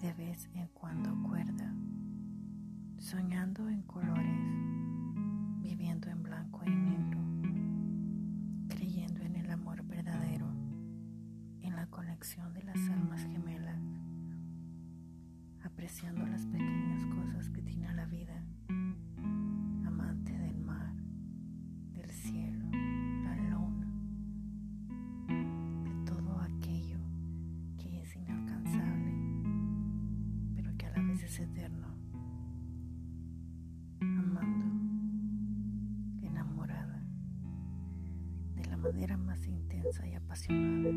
de vez en cuando cuerda, soñando en colores, viviendo en blanco y negro, creyendo en el amor verdadero, en la conexión de las almas gemelas, apreciando las pequeñas cosas que eterno, amando, enamorada, de la manera más intensa y apasionada.